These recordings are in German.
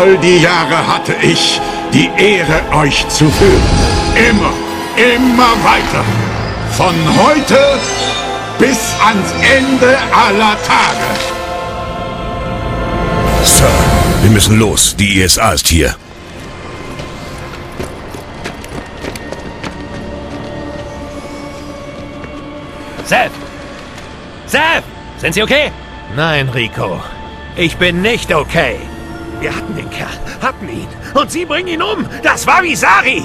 All die Jahre hatte ich die Ehre, euch zu führen. Immer, immer weiter. Von heute bis ans Ende aller Tage. Sir, wir müssen los. Die ISA ist hier. Seth! Seth! Sind Sie okay? Nein, Rico. Ich bin nicht okay. Wir hatten den Kerl, hatten ihn. Und Sie bringen ihn um. Das war Visari.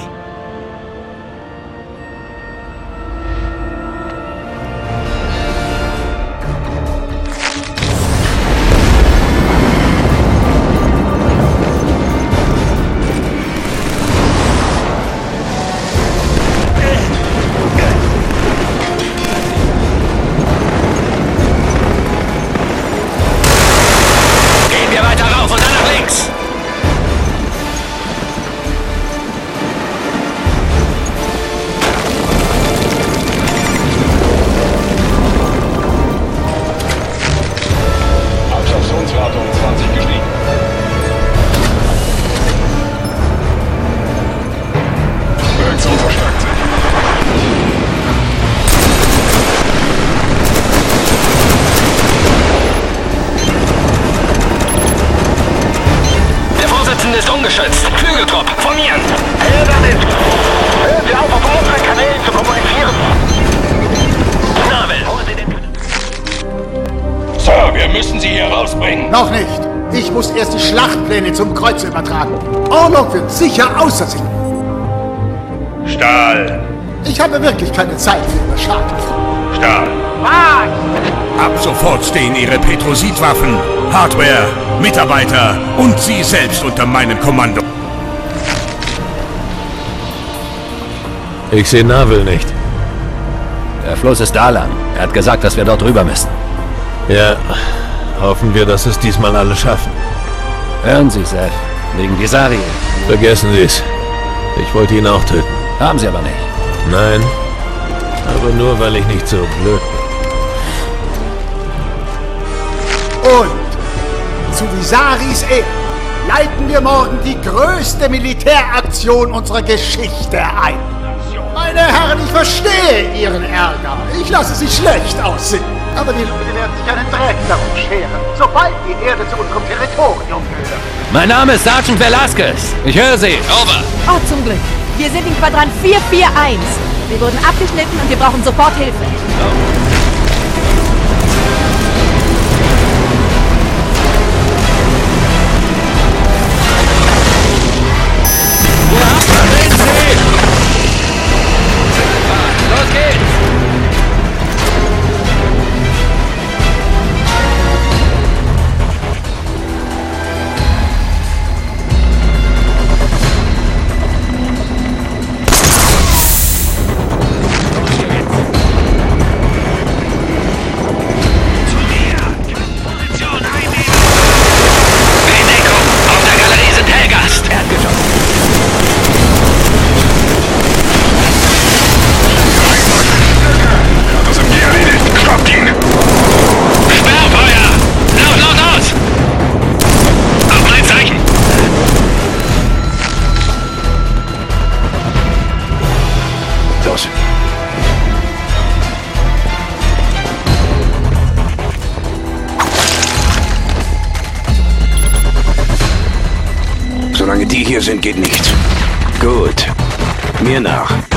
Ungeschützt. Flügeltrupp, formieren! Hindernis! Hören Sie auf, auf unseren Kanälen zu kommunizieren! Navel, holen Sie den... Sir, wir müssen sie hier rausbringen. Noch nicht. Ich muss erst die Schlachtpläne zum Kreuz übertragen. Orlok wird sicher außer sich. Stahl. Ich habe wirklich keine Zeit für Ihre Schadenfrau. Stahl. Ab sofort stehen Ihre Petrosidwaffen, Hardware, Mitarbeiter und Sie selbst unter meinem Kommando. Ich sehe Navel nicht. Der Fluss ist da lang. Er hat gesagt, dass wir dort rüber müssen. Ja, hoffen wir, dass es diesmal alle schaffen. Hören Sie, Seth. Wegen Visari. Vergessen Sie es. Ich wollte ihn auch töten. Haben Sie aber nicht. Nein, aber nur, weil ich nicht so blöd bin. Zu Visaris Ehren leiten wir morgen die größte Militäraktion unserer Geschichte ein. Meine Herren, ich verstehe Ihren Ärger. Ich lasse Sie schlecht aussehen. Aber die Leute werden sich einen Dreck darum scheren, sobald die Erde zu unserem Territorium gehört. Mein Name ist Sergeant Velasquez. Ich höre Sie. Over. Oh, zum Glück. Wir sind in Quadrant 441. Wir wurden abgeschnitten und wir brauchen sofort Hilfe. Los hier sind, geht nichts. Gut. Mir nach.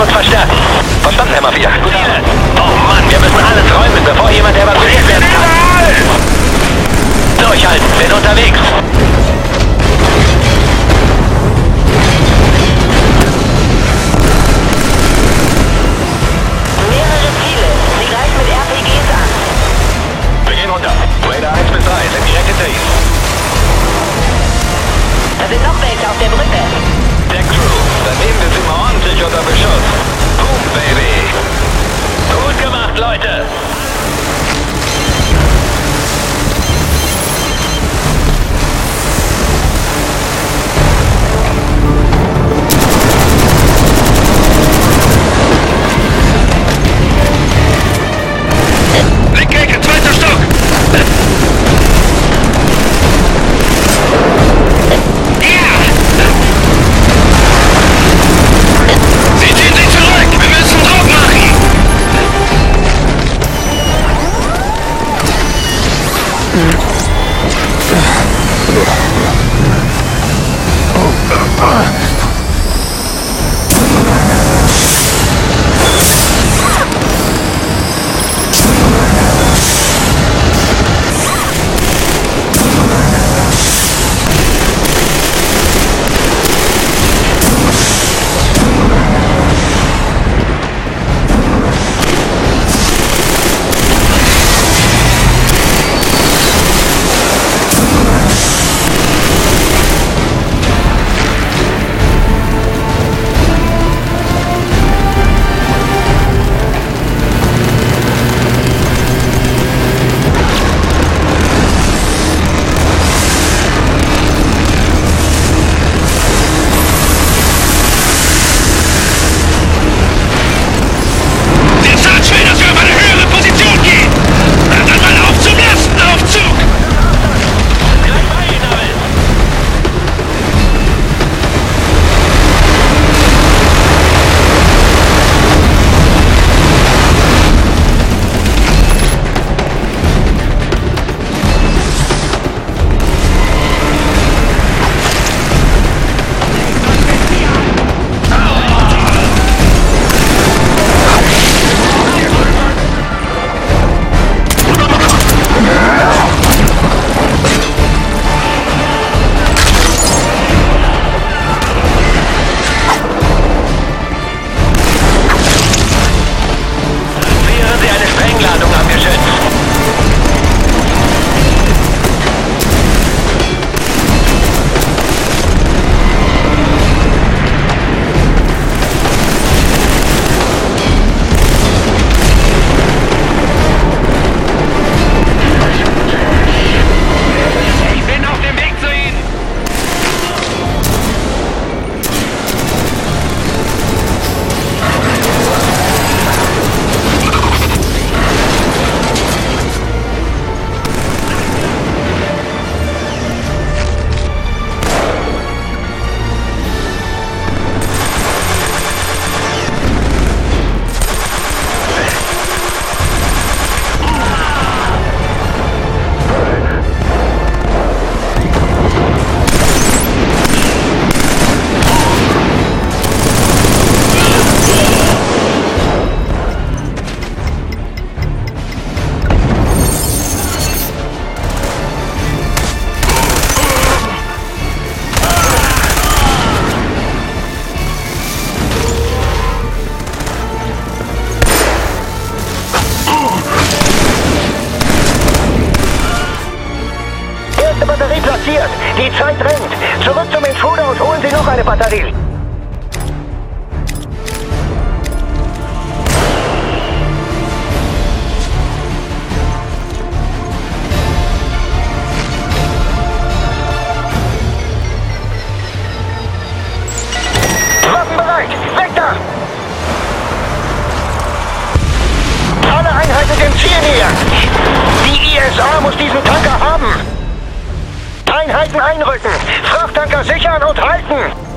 wird verstärkt. Verstanden, Herr Mafia? Gut Oh Mann, wir müssen alles räumen, bevor jemand evakuiert werden kann. Durchhalten, bin unterwegs. Master. Zeit drängt. Zurück zum Intruder und holen Sie noch eine Batterie. Alle Einheiten dem Ziel näher! Die ISA muss diesen Tanker haben! Einheiten einrücken! Frachttanker sichern und halten!